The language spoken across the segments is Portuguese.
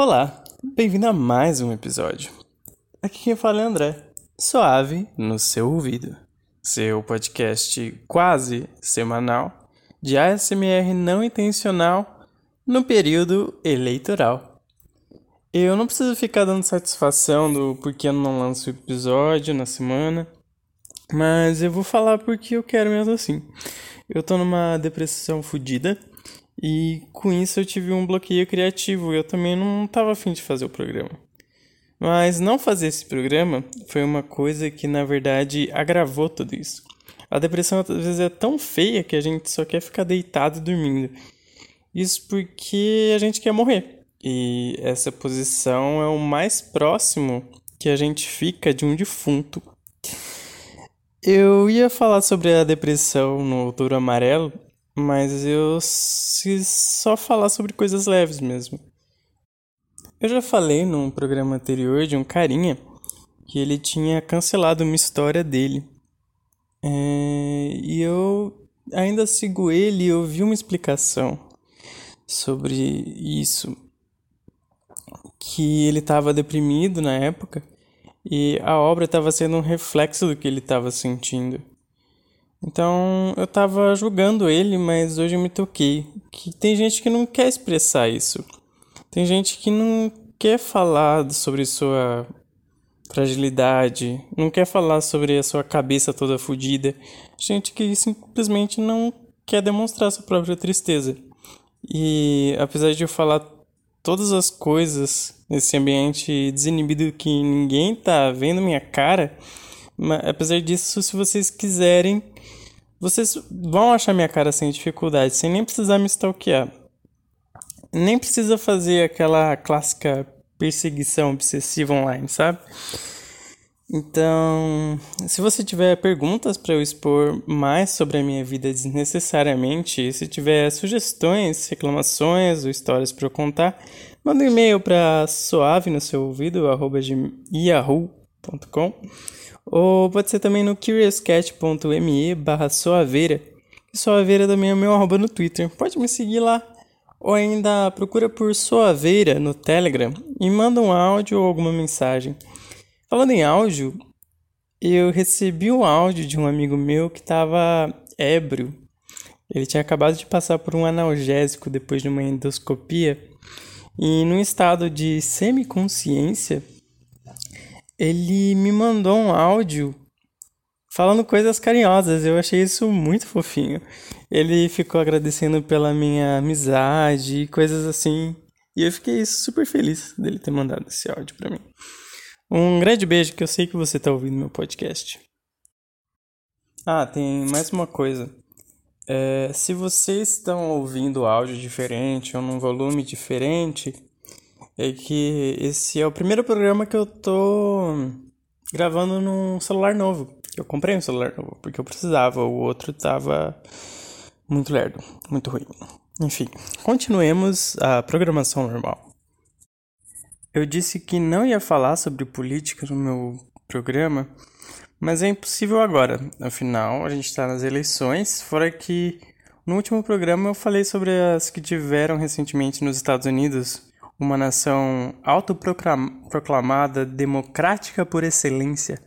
Olá, bem-vindo a mais um episódio. Aqui quem fala é André, suave no seu ouvido, seu podcast quase semanal de ASMR não intencional no período eleitoral. Eu não preciso ficar dando satisfação do porquê eu não lanço episódio na semana, mas eu vou falar porque eu quero mesmo assim. Eu tô numa depressão fodida e com isso eu tive um bloqueio criativo. Eu também não estava afim de fazer o programa. Mas não fazer esse programa foi uma coisa que na verdade agravou tudo isso. A depressão às vezes é tão feia que a gente só quer ficar deitado dormindo. Isso porque a gente quer morrer. E essa posição é o mais próximo que a gente fica de um defunto. Eu ia falar sobre a depressão no Outubro Amarelo, mas eu quis só falar sobre coisas leves mesmo. Eu já falei num programa anterior de um carinha que ele tinha cancelado uma história dele. É, e eu ainda sigo ele e ouvi uma explicação sobre isso. Que ele estava deprimido na época e a obra estava sendo um reflexo do que ele estava sentindo. Então eu tava julgando ele, mas hoje eu me toquei que tem gente que não quer expressar isso. Tem gente que não quer falar sobre sua fragilidade, não quer falar sobre a sua cabeça toda fodida. Gente que simplesmente não quer demonstrar sua própria tristeza. E apesar de eu falar todas as coisas nesse ambiente desinibido que ninguém tá vendo minha cara, mas, apesar disso, se vocês quiserem, vocês vão achar minha cara sem dificuldade, sem nem precisar me stalkear. Nem precisa fazer aquela clássica perseguição obsessiva online, sabe? Então, se você tiver perguntas para eu expor mais sobre a minha vida desnecessariamente, se tiver sugestões, reclamações ou histórias para eu contar, manda um e-mail para suave no seu ouvido, arroba ou pode ser também no curiouscat.me barra soaveira. Soaveira também é meu arroba no Twitter. Pode me seguir lá. Ou ainda procura por Soaveira no Telegram e manda um áudio ou alguma mensagem. Falando em áudio, eu recebi um áudio de um amigo meu que estava ébrio. Ele tinha acabado de passar por um analgésico depois de uma endoscopia e num estado de semiconsciência ele me mandou um áudio falando coisas carinhosas. Eu achei isso muito fofinho. Ele ficou agradecendo pela minha amizade e coisas assim. E eu fiquei super feliz dele ter mandado esse áudio para mim. Um grande beijo que eu sei que você tá ouvindo meu podcast. Ah, tem mais uma coisa. É, se vocês estão ouvindo áudio diferente ou num volume diferente, é que esse é o primeiro programa que eu tô gravando num celular novo. Eu comprei um celular novo porque eu precisava, o outro tava muito lerdo, muito ruim. Enfim, continuemos a programação normal. Eu disse que não ia falar sobre política no meu programa, mas é impossível agora. Afinal, a gente está nas eleições, fora que no último programa eu falei sobre as que tiveram recentemente nos Estados Unidos, uma nação autoproclamada democrática por excelência,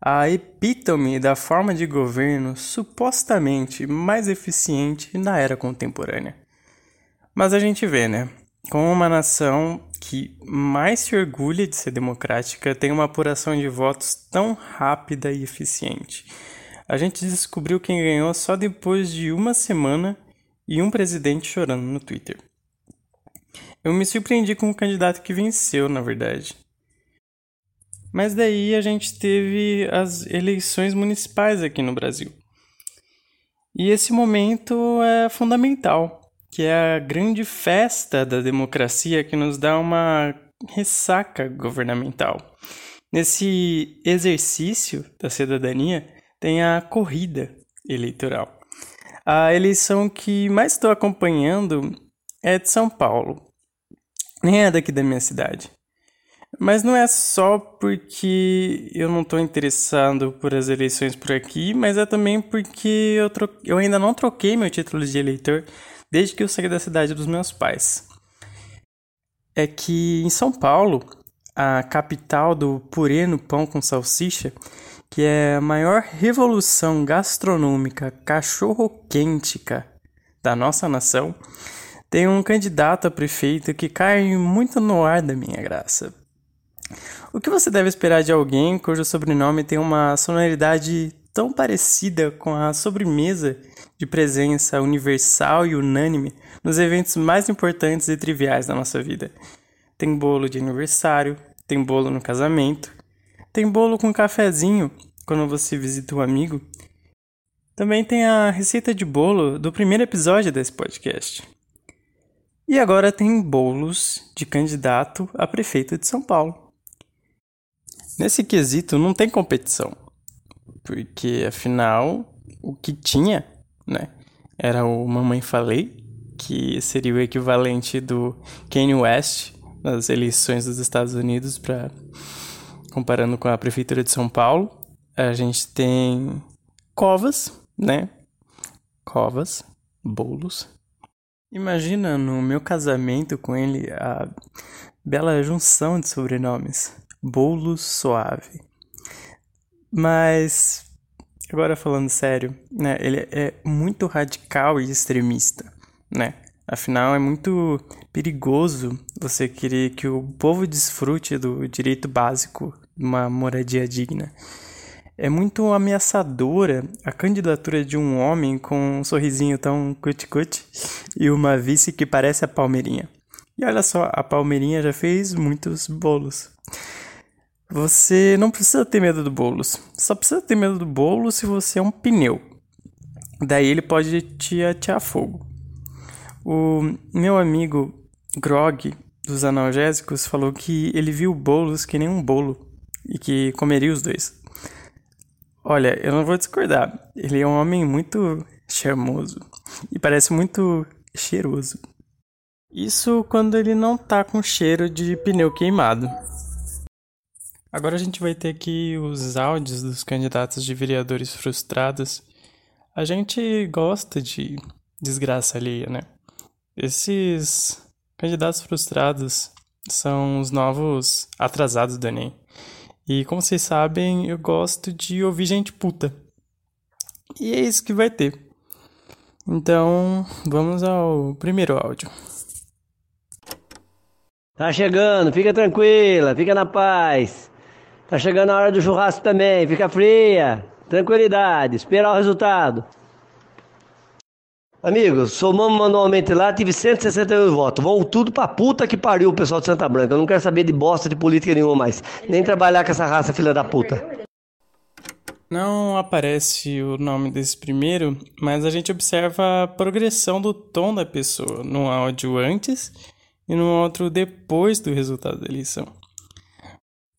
a epítome da forma de governo supostamente mais eficiente na era contemporânea. Mas a gente vê, né? Como uma nação que mais se orgulha de ser democrática tem uma apuração de votos tão rápida e eficiente. A gente descobriu quem ganhou só depois de uma semana e um presidente chorando no Twitter. Eu me surpreendi com o candidato que venceu, na verdade. Mas daí a gente teve as eleições municipais aqui no Brasil. E esse momento é fundamental, que é a grande festa da democracia que nos dá uma ressaca governamental. Nesse exercício da cidadania tem a corrida eleitoral. A eleição que mais estou acompanhando é de São Paulo nem é daqui da minha cidade. Mas não é só porque eu não estou interessado por as eleições por aqui, mas é também porque eu, tro... eu ainda não troquei meu título de eleitor desde que eu saí da cidade dos meus pais. é que em São Paulo, a capital do purê no pão com salsicha, que é a maior revolução gastronômica cachorro-quêntica da nossa nação, tem um candidato a prefeito que cai muito no ar da minha graça. O que você deve esperar de alguém cujo sobrenome tem uma sonoridade tão parecida com a sobremesa de presença universal e unânime nos eventos mais importantes e triviais da nossa vida? Tem bolo de aniversário, tem bolo no casamento, tem bolo com cafezinho quando você visita um amigo. Também tem a receita de bolo do primeiro episódio desse podcast. E agora tem bolos de candidato a prefeito de São Paulo. Nesse quesito não tem competição, porque afinal o que tinha, né, era o Mamãe Falei, que seria o equivalente do Kanye West nas eleições dos Estados Unidos para comparando com a prefeitura de São Paulo. A gente tem covas, né? Covas, bolos, Imagina no meu casamento com ele a bela junção de sobrenomes. Bolo Suave. Mas, agora falando sério, né, ele é muito radical e extremista, né? Afinal, é muito perigoso você querer que o povo desfrute do direito básico de uma moradia digna. É muito ameaçadora a candidatura de um homem com um sorrisinho tão cut-cut e uma vice que parece a Palmeirinha. E olha só, a Palmeirinha já fez muitos bolos. Você não precisa ter medo do bolos. Só precisa ter medo do bolo se você é um pneu. Daí ele pode te atear fogo. O meu amigo Grog dos analgésicos falou que ele viu bolos que nem um bolo e que comeria os dois. Olha, eu não vou discordar. Ele é um homem muito charmoso e parece muito cheiroso. Isso quando ele não tá com cheiro de pneu queimado. Agora a gente vai ter aqui os áudios dos candidatos de vereadores frustrados. A gente gosta de desgraça alheia, né? Esses candidatos frustrados são os novos atrasados do Enem. E como vocês sabem, eu gosto de ouvir gente puta. E é isso que vai ter. Então, vamos ao primeiro áudio. Tá chegando, fica tranquila, fica na paz. Tá chegando a hora do churrasco também, fica fria. Tranquilidade, esperar o resultado. Amigos, somamos manualmente lá, tive 161 votos. Vão tudo pra puta que pariu o pessoal de Santa Branca. Eu não quero saber de bosta de política nenhuma mais. Nem trabalhar com essa raça filha da puta. Não aparece o nome desse primeiro, mas a gente observa a progressão do tom da pessoa no áudio antes e no outro depois do resultado da eleição.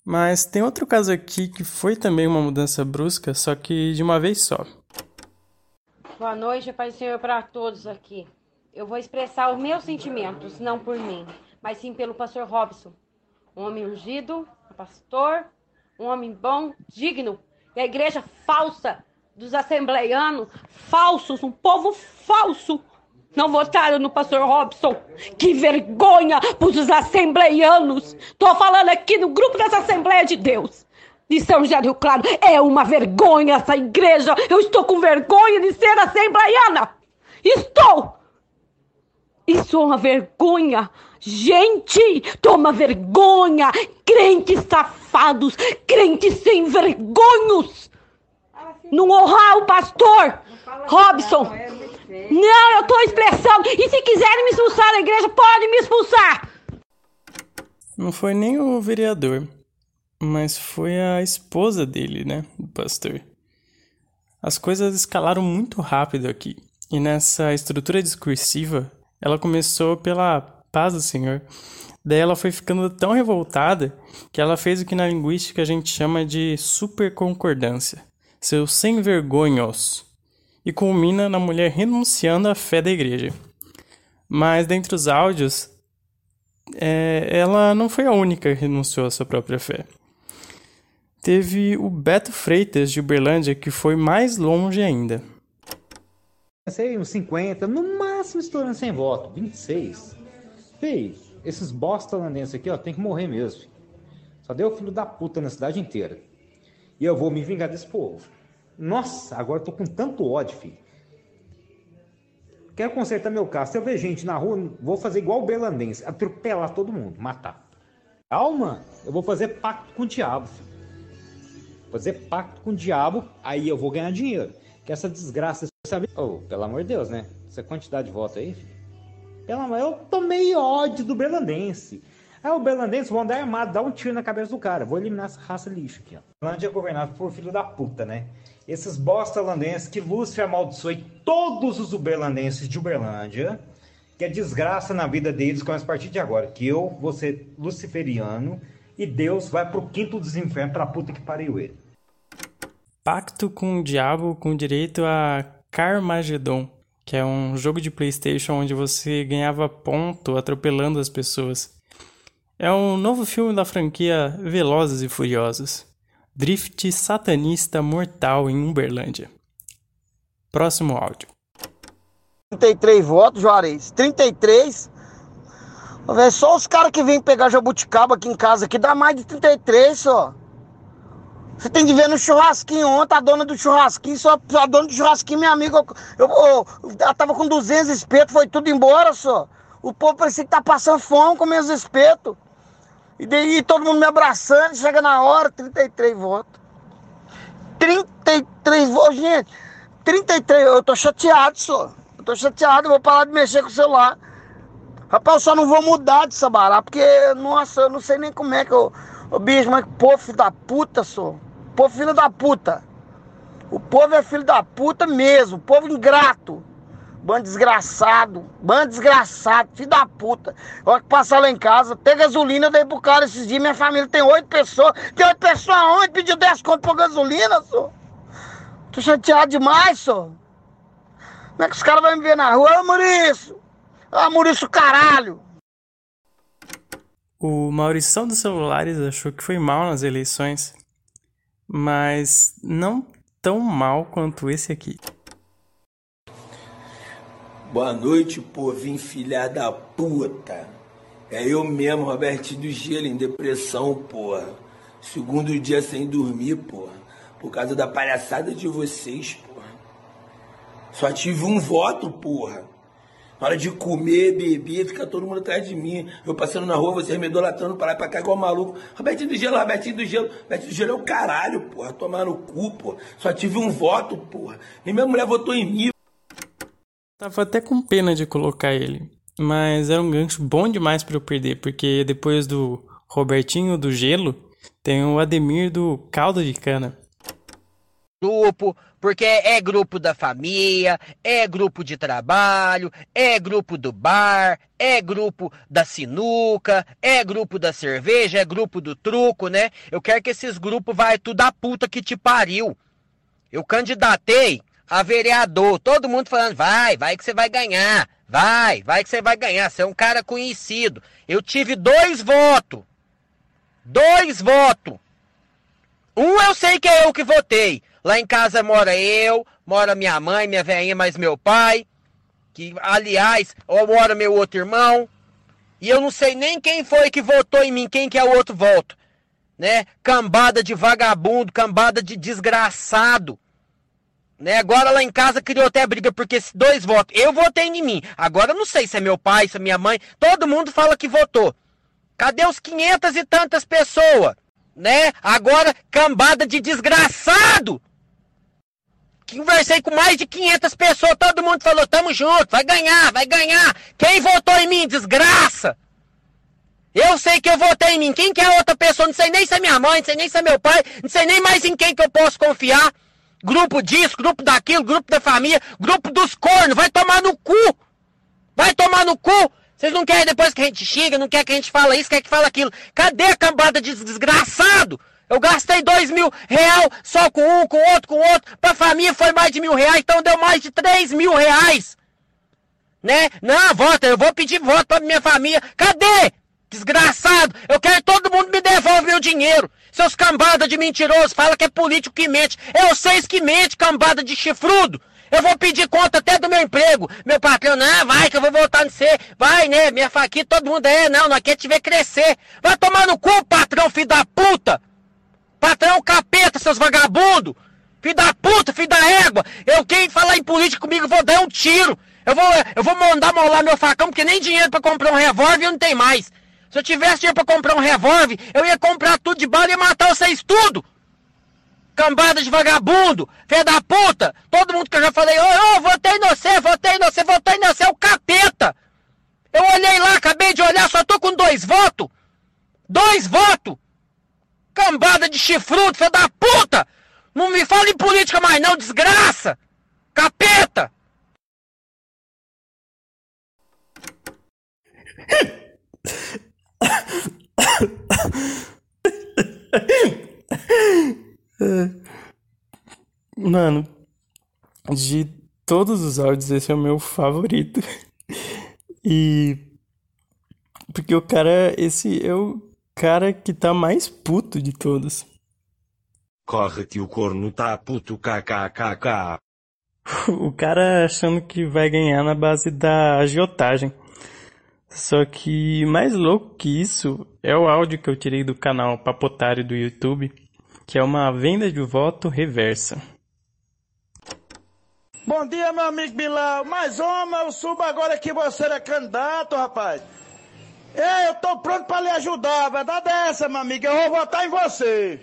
Mas tem outro caso aqui que foi também uma mudança brusca, só que de uma vez só. Boa noite, Pai Senhor, para todos aqui. Eu vou expressar os meus sentimentos, não por mim, mas sim pelo pastor Robson. Um homem ungido, pastor, um homem bom, digno. E a igreja falsa dos assembleianos, falsos, um povo falso, não votaram no pastor Robson. Que vergonha para os assembleianos. Estou falando aqui no grupo dessa Assembleia de Deus de São José do Rio Claro. É uma vergonha essa igreja. Eu estou com vergonha de ser assembleiana. Estou! Isso é uma vergonha. Gente, toma vergonha. Crentes safados, crentes sem vergonhos. Não honrar o pastor Robson. Não, eu estou expressando. E se quiserem me expulsar da igreja, podem me expulsar. Não foi nem o vereador mas foi a esposa dele, né, pastor. As coisas escalaram muito rápido aqui, e nessa estrutura discursiva, ela começou pela paz do Senhor. Daí ela foi ficando tão revoltada que ela fez o que na linguística a gente chama de superconcordância, seus sem vergonhos, e culmina na mulher renunciando à fé da igreja. Mas dentre os áudios, é, ela não foi a única que renunciou à sua própria fé. Teve o Beto Freitas de Uberlândia, que foi mais longe ainda. Sei, uns 50, no máximo estourando sem voto, 26. Fez. Esses bosta holandenses aqui, ó, tem que morrer mesmo. Só deu filho da puta na cidade inteira. E eu vou me vingar desse povo. Nossa, agora eu tô com tanto ódio, filho. Quero consertar meu carro. Se eu ver gente na rua, vou fazer igual o belandense. Atropelar todo mundo, matar. Calma, eu vou fazer pacto com o diabo, filho. Fazer pacto com o diabo, aí eu vou ganhar dinheiro. Que essa desgraça, sabe? Oh, pelo amor de Deus, né? Essa quantidade de voto aí, filho. Pelo amor, eu tomei ódio do belandense. Aí o belandense vão andar armado, dar um tiro na cabeça do cara. Vou eliminar essa raça lixo aqui, ó. Belândia é governado por filho da puta, né? Esses bosta holandenses que Lúcifer amaldiçoe todos os uberlandenses de Uberlândia, que a desgraça na vida deles começa a partir de agora. Que eu vou ser luciferiano e Deus vai pro quinto dos infernos pra puta que pariu ele. Pacto com o diabo com direito a Carmageddon, que é um jogo de PlayStation onde você ganhava ponto atropelando as pessoas. É um novo filme da franquia Velozes e Furiosos. Drift satanista mortal em Uberlândia. Próximo áudio. 33 votos, Juarez. 33. Véio, só os caras que vêm pegar jabuticaba aqui em casa aqui dá mais de 33 só. Você tem de ver no churrasquinho ontem, a dona do churrasquinho, só a dona do churrasquinho, minha amiga, eu, eu, ela tava com 200 espetos, foi tudo embora só. O povo parecia que tá passando fome com meus espetos. E daí todo mundo me abraçando, chega na hora, 33 votos. 33 votos, gente. 33, eu tô chateado só. Eu tô chateado, eu vou parar de mexer com o celular. Rapaz, eu só não vou mudar de Sabará, porque, nossa, eu não sei nem como é que eu. Ô bicho, mas pô, filho da puta, só. Pô, filho da puta. O povo é filho da puta mesmo, povo ingrato. Bando desgraçado, bando desgraçado, filho da puta. Olha que passar lá em casa, ter gasolina, eu dei pro cara esses dias. Minha família tem oito pessoas. Tem oito pessoas aonde? Pediu dez conto por gasolina, só. Tô chateado demais, só. Como é que os caras vão me ver na rua? Ô, Maurício! Ô, Maurício, caralho! O Maurição dos Celulares achou que foi mal nas eleições, mas não tão mal quanto esse aqui. Boa noite, povinho filha da puta. É eu mesmo, Robertinho do Gelo, em depressão, porra. Segundo dia sem dormir, porra. Por causa da palhaçada de vocês, porra. Só tive um voto, porra. Na hora de comer, beber, fica todo mundo atrás de mim. Eu passando na rua, vocês me idolatrando para lá pra cá igual maluco. Robertinho do Gelo, Robertinho do Gelo. Robertinho do Gelo é o caralho, porra. Tomar no cu, porra. Só tive um voto, porra. Nem minha mulher votou em mim. Tava até com pena de colocar ele, mas era um gancho bom demais para eu perder, porque depois do Robertinho do Gelo, tem o Ademir do Caldo de Cana. Grupo, porque é grupo da família, é grupo de trabalho, é grupo do bar, é grupo da sinuca, é grupo da cerveja, é grupo do truco, né? Eu quero que esses grupos vai tudo a puta que te pariu. Eu candidatei a vereador, todo mundo falando, vai, vai que você vai ganhar, vai, vai que você vai ganhar, você é um cara conhecido. Eu tive dois votos, dois votos. Um eu sei que é eu que votei. Lá em casa mora eu, mora minha mãe, minha velhinha, mais meu pai, que aliás, ou mora meu outro irmão. E eu não sei nem quem foi que votou em mim, quem que é o outro voto. Né? Cambada de vagabundo, cambada de desgraçado. Né? Agora lá em casa criou até briga porque dois votos. Eu votei em mim. Agora eu não sei se é meu pai, se é minha mãe. Todo mundo fala que votou. Cadê os 500 e tantas pessoas? Né? Agora cambada de desgraçado. Conversei com mais de 500 pessoas, todo mundo falou: "Tamo junto, vai ganhar, vai ganhar". Quem votou em mim, desgraça? Eu sei que eu votei em mim. Quem que é outra pessoa? Não sei nem se é minha mãe, não sei nem se é meu pai, não sei nem mais em quem que eu posso confiar grupo disso, grupo daquilo, grupo da família, grupo dos cornos, vai tomar no cu! Vai tomar no cu! Vocês não querem depois que a gente xinga, não quer que a gente fala isso, quer que fala aquilo. Cadê a cambada de desgraçado? Eu gastei dois mil real só com um, com outro, com outro. Pra família foi mais de mil reais, então deu mais de três mil reais. Né? Não, vota, eu vou pedir voto pra minha família. Cadê? Desgraçado! Eu quero que todo mundo me devolva meu dinheiro. Seus cambada de mentiroso, fala que é político que mente. É vocês que mente, cambada de chifrudo. Eu vou pedir conta até do meu emprego. Meu patrão, não, vai que eu vou voltar no você. Vai, né? Minha faquinha, todo mundo é, não, nós quer te ver crescer. Vai tomar no cu, patrão, filho da puta. Patrão capeta, seus vagabundos. Filho da puta, filho da égua. Eu, quem falar em política comigo, vou dar um tiro. Eu vou, eu vou mandar molar meu facão, porque nem dinheiro para comprar um revólver eu não tenho mais. Se eu tivesse dinheiro para comprar um revólver, eu ia comprar tudo de bala e matar vocês tudo. Cambada de vagabundo, filha da puta. Todo mundo que eu já falei, ô, oh, oh, votei em você, votei em você, votei em você, é o capeta. Eu olhei lá, acabei de olhar, só tô com dois votos. Dois votos. Cambada de chifrudo, filha da puta. Não me fala em política mais não, desgraça! Capeta! Mano, de todos os áudios, esse é o meu favorito. E. Porque o cara, esse o cara que tá mais puto de todos. Corre que o corno tá puto kkkk. O cara achando que vai ganhar na base da agiotagem. Só que mais louco que isso é o áudio que eu tirei do canal Papotário do YouTube, que é uma venda de voto reversa. Bom dia, meu amigo Bilal. Mais uma, eu subo agora que você é candidato, rapaz. Ei, eu tô pronto pra lhe ajudar. A verdade é essa, meu amigo. Eu vou votar em você.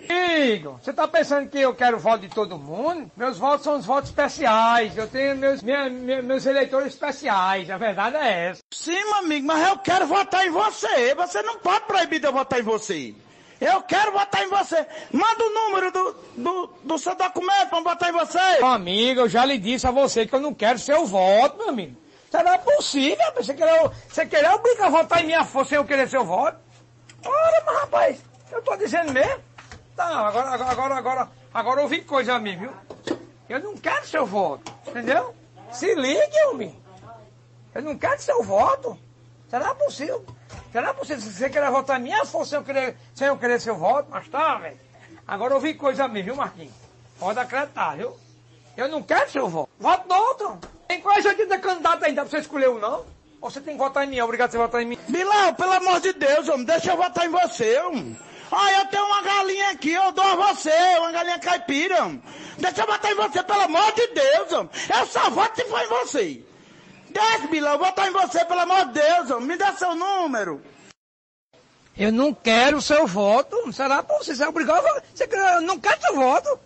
Igor, você tá pensando que eu quero voto de todo mundo? Meus votos são os votos especiais. Eu tenho meus, minha, minha, meus eleitores especiais. A verdade é essa. Sim, meu amigo, mas eu quero votar em você. Você não pode proibir de eu votar em você. Eu quero votar em você. Manda o número do, do, do seu documento pra votar em você. Amigo, eu já lhe disse a você que eu não quero seu voto, meu amigo. Será possível? Você querer, você querer obrigar a votar em minha força sem eu querer seu voto? Ora, mas rapaz, eu tô dizendo mesmo. Tá, agora, agora, agora, agora, agora ouvi coisa a mim, viu? Eu não quero seu voto, entendeu? Se ligue, homem. Eu não quero seu voto. Será possível? Será possível? Se você querer votar em minha força sem eu querer, sem eu querer seu voto? Mas tá, velho. Agora ouvi coisa a mim, viu, Marquinhos? Pode acreditar, viu? Eu não quero seu voto. Voto no outro. Tem quase 80 candidatos ainda pra você escolher um, não? Ou você tem que votar em mim? É obrigado a você votar em mim? Bilal, pelo amor de Deus, homem, deixa eu votar em você, homem. Ah, eu tenho uma galinha aqui, eu dou a você, uma galinha caipira. Homem. Deixa eu votar em você, pelo amor de Deus, homem. Eu só voto se for em você. Desce, vou votar em você, pelo amor de Deus, homem. Me dá seu número. Eu não quero seu voto. Será possível? Você é obrigado a... Você quer... Eu não quero seu voto.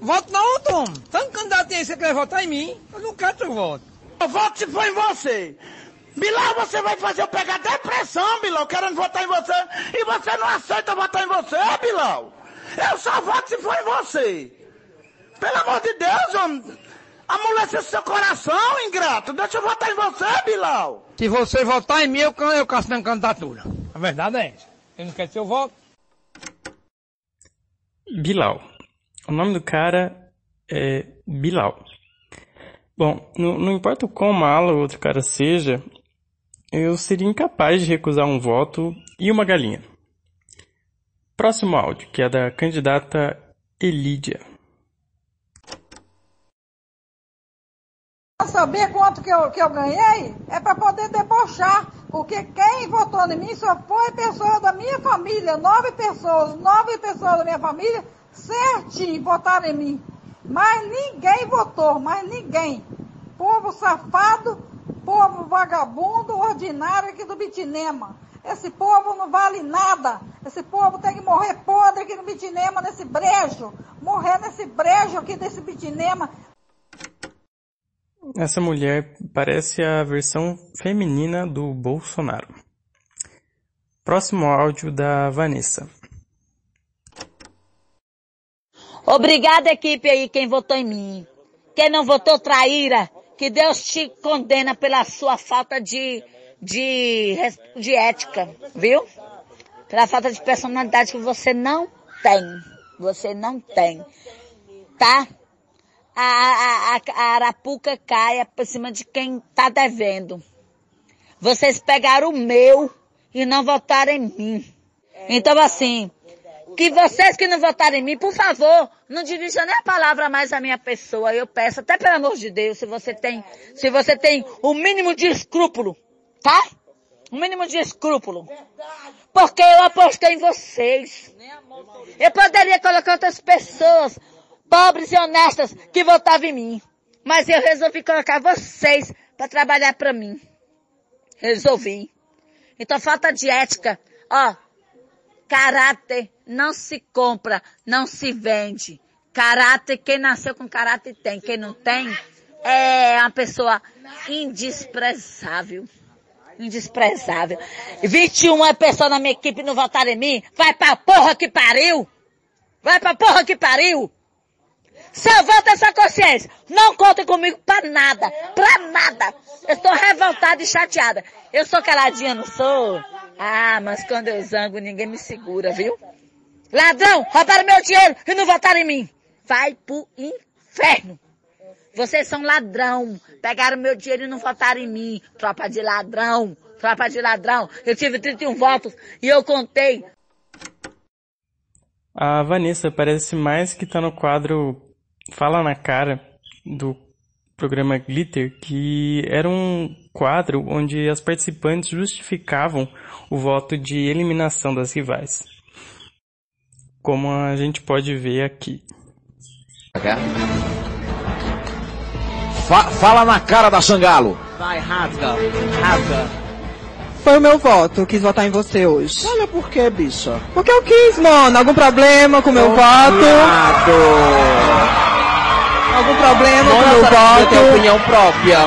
Voto não, Tom. Tanto candidato aí, você quer votar em mim? Eu não quero seu voto. Eu voto se for em você. Bilal, você vai fazer eu pegar depressão, Bilal, querendo votar em você. E você não aceita votar em você, Bilal. Eu só voto se for em você. Pelo amor de Deus, homem. Amolece seu coração, ingrato. Deixa eu votar em você, Bilal. Se você votar em mim, eu, eu caço minha candidatura. A verdade é essa. Eu não quero seu voto. Bilal. O nome do cara é Bilal. Bom, não, não importa o quão malo o outro cara seja, eu seria incapaz de recusar um voto e uma galinha. Próximo áudio, que é da candidata Elídia. saber quanto que eu, que eu ganhei é para poder debochar, porque quem votou em mim só foi pessoa da minha família, nove pessoas, nove pessoas da minha família certinho votaram em mim. Mas ninguém votou, mas ninguém. Povo safado, povo vagabundo, ordinário aqui do Bitinema. Esse povo não vale nada. Esse povo tem que morrer podre aqui no Bitinema, nesse brejo. Morrer nesse brejo aqui desse Bitinema. Essa mulher parece a versão feminina do Bolsonaro. Próximo áudio da Vanessa. Obrigada, equipe aí, quem votou em mim. Quem não votou, traíra. Que Deus te condena pela sua falta de, de, de ética, viu? Pela falta de personalidade que você não tem. Você não tem. Tá? A, a, a, a arapuca cai por cima de quem tá devendo. Vocês pegaram o meu e não votaram em mim. Então assim, que vocês que não votaram em mim, por favor, não dirijam nem a palavra mais à minha pessoa. Eu peço, até pelo amor de Deus, se você tem, se você tem o mínimo de escrúpulo, tá? O mínimo de escrúpulo. Porque eu apostei em vocês. Eu poderia colocar outras pessoas, pobres e honestas, que votavam em mim. Mas eu resolvi colocar vocês para trabalhar para mim. Resolvi. Então falta de ética. Ó, caráter não se compra, não se vende. Caráter, quem nasceu com caráter tem. Quem não tem, é uma pessoa indesprezável. Indesprezável. 21 é pessoa na minha equipe não votaram em mim. Vai pra porra que pariu! Vai pra porra que pariu! Só volta essa consciência. Não contem comigo pra nada. Pra nada. Eu estou revoltada e chateada. Eu sou caladinha, não sou? Ah, mas quando eu zango, ninguém me segura, viu? Ladrão, roubaram meu dinheiro e não votaram em mim. Vai pro inferno. Vocês são ladrão. Pegaram meu dinheiro e não votaram em mim. Tropa de ladrão. Tropa de ladrão. Eu tive 31 votos e eu contei. A Vanessa parece mais que tá no quadro Fala na Cara do programa Glitter, que era um quadro onde as participantes justificavam o voto de eliminação das rivais. Como a gente pode ver aqui. Fa fala na cara da Xangalo. Vai, rasga, rasga. Foi o meu voto, eu quis votar em você hoje. Olha por que, bicha? Porque eu quis, mano. Algum problema com o meu voto? Algum problema com o meu voto? Eu tenho opinião própria.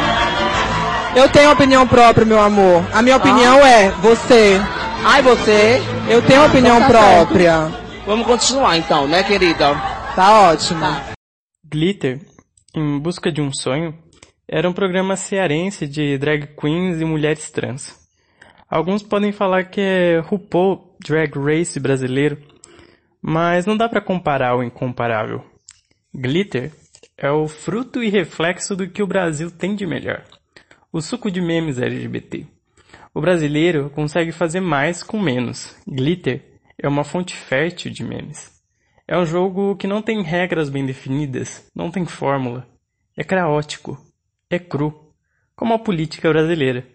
Eu tenho opinião própria, meu amor. A minha opinião ah. é você. Ai, você? Eu tenho ah, opinião então tá própria. Certo. Vamos continuar então, né, querida? Tá ótimo. Tá. Glitter, em busca de um sonho, era um programa cearense de drag queens e mulheres trans. Alguns podem falar que é RuPaul Drag Race brasileiro, mas não dá para comparar o incomparável. Glitter é o fruto e reflexo do que o Brasil tem de melhor. O suco de memes LGBT. O brasileiro consegue fazer mais com menos. Glitter é uma fonte fértil de memes. É um jogo que não tem regras bem definidas, não tem fórmula. É caótico, é cru, como a política brasileira.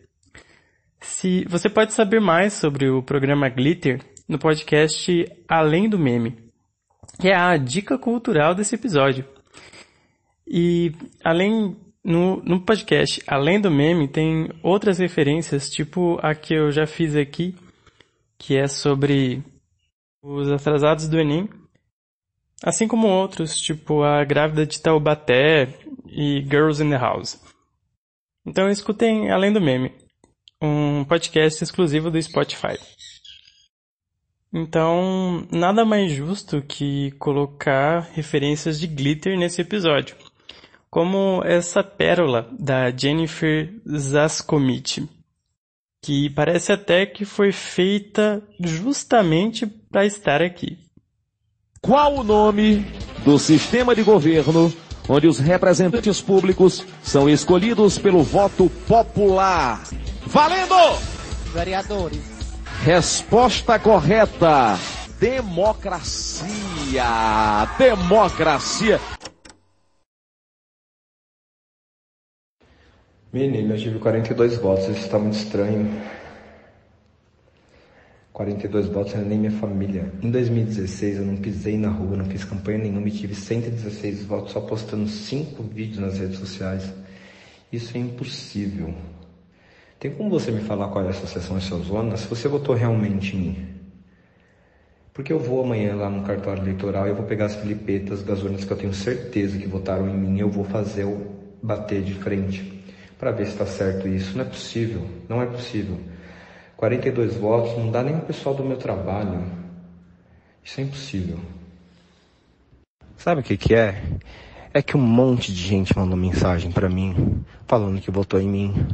Se você pode saber mais sobre o programa Glitter no podcast Além do Meme, que é a dica cultural desse episódio. E além no, no podcast Além do Meme tem outras referências, tipo a que eu já fiz aqui, que é sobre os atrasados do Enem, assim como outros, tipo a Grávida de Taubaté e Girls in the House. Então escutem Além do Meme, um podcast exclusivo do Spotify. Então, nada mais justo que colocar referências de glitter nesse episódio como essa pérola da Jennifer Zaskomit, que parece até que foi feita justamente para estar aqui. Qual o nome do sistema de governo onde os representantes públicos são escolhidos pelo voto popular? Valendo! Vereadores. Resposta correta. Democracia. Democracia. Menino, eu tive 42 votos, isso está muito estranho. 42 votos não é nem minha família. Em 2016 eu não pisei na rua, não fiz campanha nenhuma e tive 116 votos só postando 5 vídeos nas redes sociais. Isso é impossível. Tem como você me falar qual é a associação e sua zona? Se você votou realmente em mim. Porque eu vou amanhã lá no cartório eleitoral e eu vou pegar as filipetas das urnas que eu tenho certeza que votaram em mim e eu vou fazer o bater de frente para ver se está certo isso. Não é possível, não é possível. 42 votos não dá nem o pessoal do meu trabalho. Isso é impossível. Sabe o que, que é? É que um monte de gente mandou mensagem para mim, falando que votou em mim.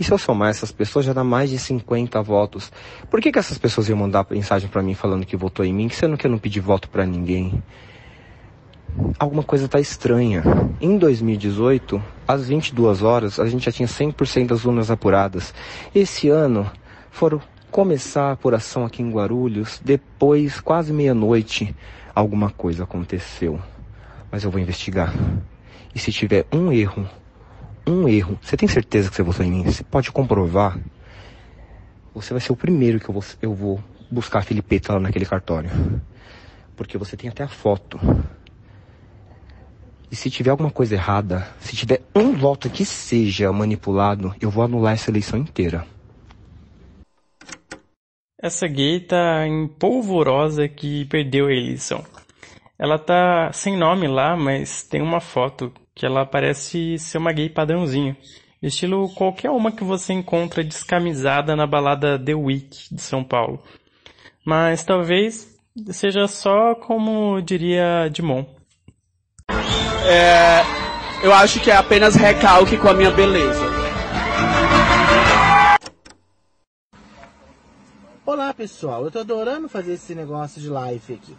E se eu somar essas pessoas, já dá mais de 50 votos. Por que, que essas pessoas iam mandar mensagem para mim falando que votou em mim, sendo que eu não pedi voto para ninguém? Alguma coisa está estranha. Em 2018, às 22 horas, a gente já tinha 100% das urnas apuradas. Esse ano, foram começar a apuração aqui em Guarulhos, depois, quase meia-noite, alguma coisa aconteceu. Mas eu vou investigar. E se tiver um erro, um erro, você tem certeza que você votou em mim? Você pode comprovar? Você vai ser o primeiro que eu vou, eu vou buscar a Filipeta lá naquele cartório. Porque você tem até a foto. E se tiver alguma coisa errada, se tiver um voto que seja manipulado, eu vou anular essa eleição inteira. Essa gay tá em polvorosa que perdeu a eleição. Ela tá sem nome lá, mas tem uma foto que ela parece ser uma gay padrãozinho. Estilo qualquer uma que você encontra descamisada na balada The Week de São Paulo. Mas talvez seja só como diria Dimon. É, eu acho que é apenas recalque com a minha beleza. Olá pessoal, eu tô adorando fazer esse negócio de live aqui.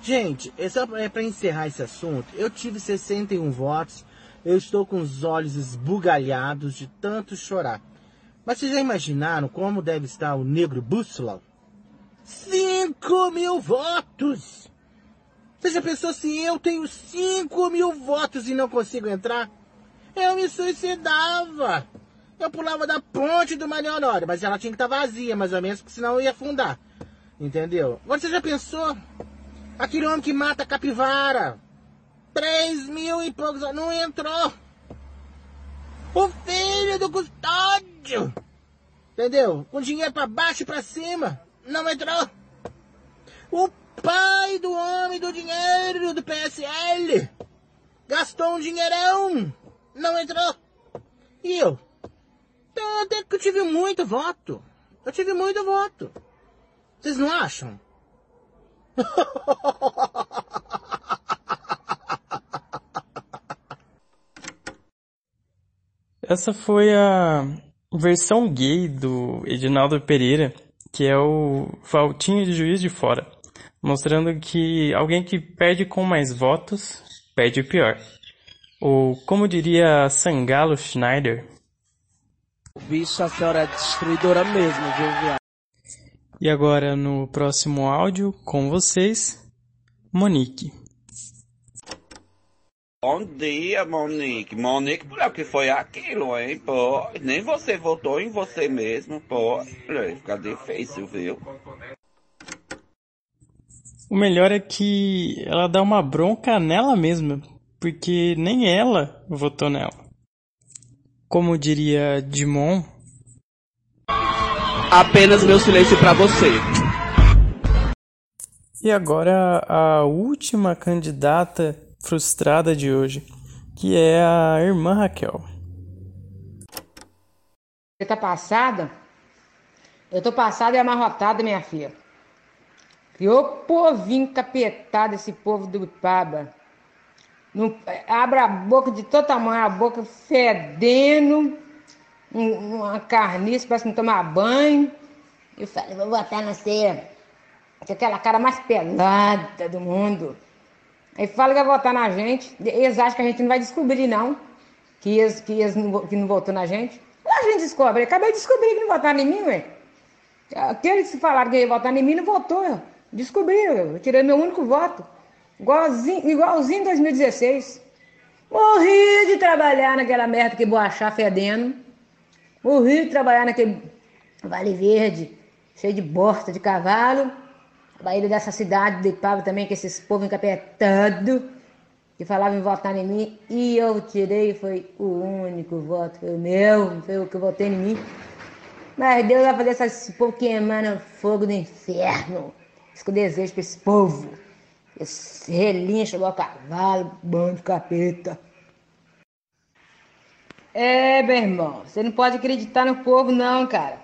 Gente, é só é para encerrar esse assunto. Eu tive 61 votos, eu estou com os olhos esbugalhados de tanto chorar. Mas vocês já imaginaram como deve estar o negro bússola? 5 mil votos! Você já pensou se eu tenho 5 mil votos e não consigo entrar? Eu me suicidava! Eu pulava da ponte do Maria Honório, mas ela tinha que estar tá vazia, mais ou menos, porque senão eu ia afundar. Entendeu? Agora você já pensou? Aquele homem que mata capivara. Três mil e poucos não entrou. O filho do custódio. Entendeu? Com dinheiro para baixo e para cima. Não entrou. O pai do homem do dinheiro do PSL. Gastou um dinheirão. Não entrou. E eu? Então, até que eu tive muito voto. Eu tive muito voto. Vocês não acham? Essa foi a versão gay do Edinaldo Pereira, que é o Valtinho de Juiz de Fora, mostrando que alguém que perde com mais votos perde pior. Ou como diria Sangalo Schneider, Bicho, a senhora é destruidora mesmo, viu, viado? E agora no próximo áudio com vocês, Monique. Bom dia, Monique. Monique, por que foi aquilo, hein, pô? Nem você votou em você mesmo, pô. Fica difícil, viu? O melhor é que ela dá uma bronca nela mesma, porque nem ela votou nela. Como diria Dimon, apenas meu silêncio para você. E agora a última candidata frustrada de hoje, que é a irmã Raquel. Você tá passada? Eu tô passada e amarrotada, minha filha. Que ô povinho capetado esse povo do Ipaba. Não, abre a boca de todo tamanho, a boca fedendo, um, uma carniça, parece não tomar banho. Eu falei, vou botar na ceia. Com aquela cara mais pelada do mundo. Aí fala que vai votar na gente. Eles acham que a gente não vai descobrir, não. Que eles, que eles não, que não votou na gente. A gente descobre. Acabei de descobrir que não votaram em mim, ué. Aqueles que falaram que ia votar em mim não votou. Descobriram. Eu tirei meu único voto. Igualzinho, igualzinho em 2016. Morri de trabalhar naquela merda que boachar fedendo. Morri de trabalhar naquele Vale Verde, cheio de bosta de cavalo. Baile dessa cidade de Pablo também, que esses povos encapetados, que falavam em votar em mim. E eu tirei, foi o único voto, foi o meu, foi o que eu votei em mim. Mas Deus vai fazer esse povo queimando fogo do inferno. Isso que eu desejo para esse povo. Esse relincho igual cavalo, bando de capeta. É, meu irmão, você não pode acreditar no povo, não, cara.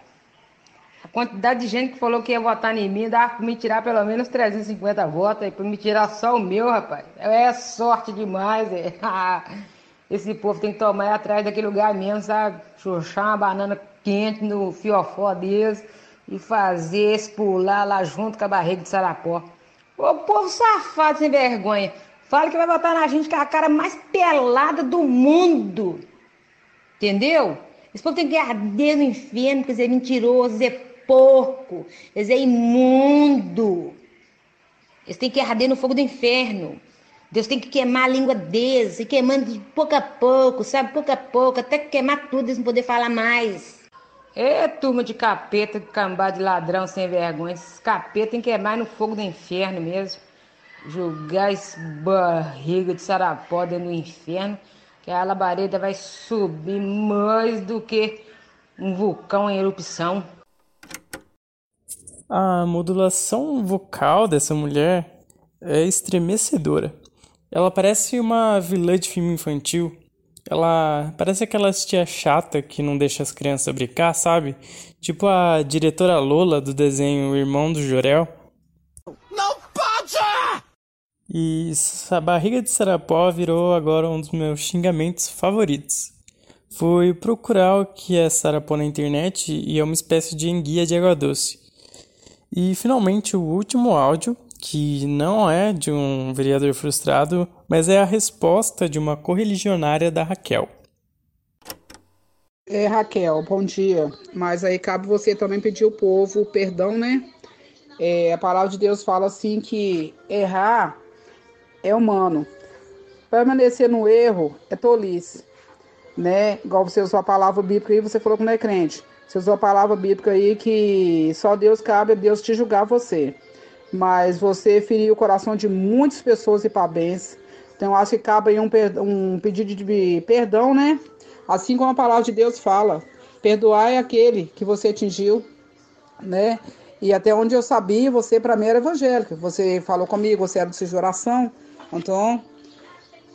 A quantidade de gente que falou que ia votar em mim dava pra me tirar pelo menos 350 votos aí, pra me tirar só o meu, rapaz. É sorte demais, é. Esse povo tem que tomar atrás daquele lugar mesmo, sabe? Chuchar uma banana quente no fiofó deles e fazer esse pular lá junto com a barriga de sarapó. O povo safado, sem vergonha. Fala que vai votar na gente com a cara mais pelada do mundo. Entendeu? Esse povo tem que arder no inferno, quer dizer, mentiroso, dizer porco, eles é imundo. Eles têm que arder no fogo do inferno. Deus tem que queimar a língua deles, e queimando de pouco a pouco, sabe? Pouco a pouco, até queimar tudo, eles não poder falar mais. É turma de capeta, cambá de ladrão sem vergonha. Esses capeta tem que queimar no fogo do inferno mesmo. Julgar esse barriga de sarapó dentro do inferno, que a labareda vai subir mais do que um vulcão em erupção. A modulação vocal dessa mulher é estremecedora. Ela parece uma vilã de filme infantil. Ela parece aquelas tia chata que não deixa as crianças brincar, sabe? Tipo a diretora Lola do desenho Irmão do Jorel. Não pode! E essa barriga de sarapó virou agora um dos meus xingamentos favoritos. Fui procurar o que é sarapó na internet e é uma espécie de enguia de água doce. E finalmente o último áudio, que não é de um vereador frustrado, mas é a resposta de uma correligionária da Raquel. É, Raquel, bom dia. Mas aí cabe você também pedir ao povo perdão, né? É, a palavra de Deus fala assim que errar é humano. Permanecer no erro é tolice, né? Igual você usou a palavra bíblica aí, você falou que não é crente. Você usou a palavra bíblica aí que só Deus cabe a Deus te julgar você. Mas você feriu o coração de muitas pessoas e parabéns. Então acho que cabe aí um, um pedido de perdão, né? Assim como a palavra de Deus fala. Perdoai aquele que você atingiu, né? E até onde eu sabia, você para mim era evangélica. Você falou comigo, você era do de oração. Então,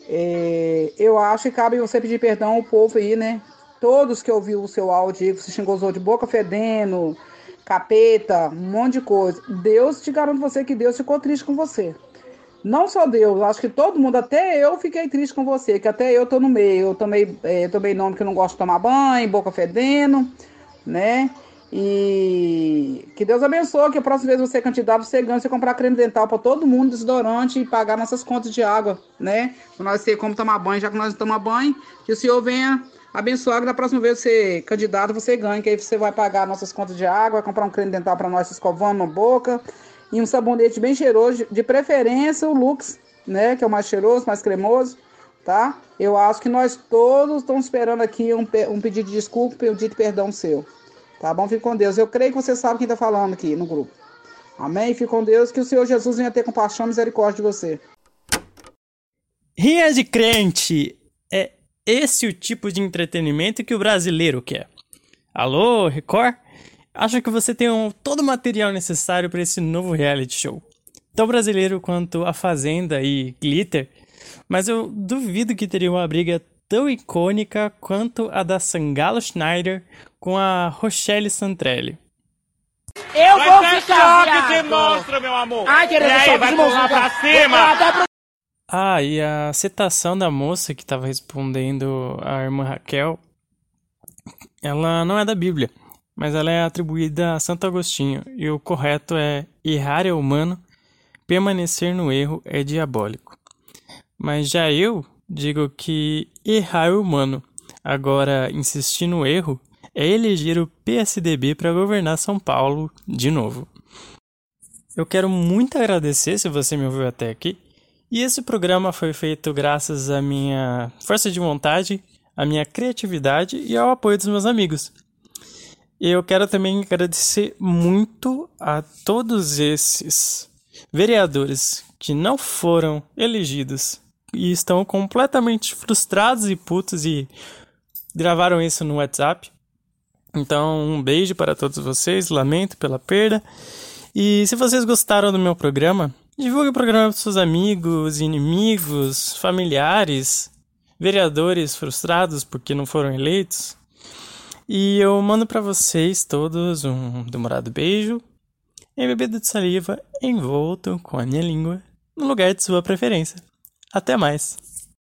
é, eu acho que cabe você pedir perdão ao povo aí, né? Todos que ouviu o seu áudio, que você xingou de boca fedendo, capeta, um monte de coisa. Deus te garante você que Deus ficou triste com você. Não só Deus, acho que todo mundo, até eu fiquei triste com você, que até eu tô no meio. Eu tomei, é, tomei nome que eu não gosto de tomar banho, boca fedendo, né? E que Deus abençoe, que a próxima vez você é candidato, você ganha, você comprar creme dental para todo mundo, desodorante e pagar nossas contas de água, né? Para nós ter como tomar banho, já que nós não tomamos banho, que o Senhor venha abençoar que da próxima vez você candidato, você ganha, que aí você vai pagar nossas contas de água, comprar um creme dental para nós escovando na boca e um sabonete bem cheiroso, de preferência o Lux, né? Que é o mais cheiroso, mais cremoso, tá? Eu acho que nós todos estamos esperando aqui um, um pedido de desculpa, um pedido de perdão seu. Tá bom? Fique com Deus. Eu creio que você sabe quem está falando aqui no grupo. Amém? Fique com Deus. Que o Senhor Jesus venha ter compaixão e misericórdia de você. Rinha de crente. É esse o tipo de entretenimento que o brasileiro quer. Alô, Record? Acho que você tem um, todo o material necessário para esse novo reality show. Tão brasileiro quanto A Fazenda e Glitter, mas eu duvido que teria uma briga tão icônica quanto a da Sangalo Schneider com a Rochelle Santrelli. Eu vai vou ficar choque de monstro, meu amor. Ai, querendo e aí, vai pular pra cima. Ah, e a citação da moça que estava respondendo a irmã Raquel, ela não é da Bíblia, mas ela é atribuída a Santo Agostinho, e o correto é errar é humano, permanecer no erro é diabólico. Mas já eu digo que errar é humano. Agora, insistir no erro é eleger o PSDB para governar São Paulo de novo. Eu quero muito agradecer se você me ouviu até aqui. E esse programa foi feito graças à minha força de vontade, à minha criatividade e ao apoio dos meus amigos. Eu quero também agradecer muito a todos esses vereadores que não foram elegidos e estão completamente frustrados e putos e gravaram isso no WhatsApp. Então, um beijo para todos vocês, lamento pela perda. E se vocês gostaram do meu programa, divulgue o programa para seus amigos, inimigos, familiares, vereadores frustrados porque não foram eleitos. E eu mando para vocês todos um demorado beijo em bebida de saliva envolto com a minha língua no lugar de sua preferência. Até mais!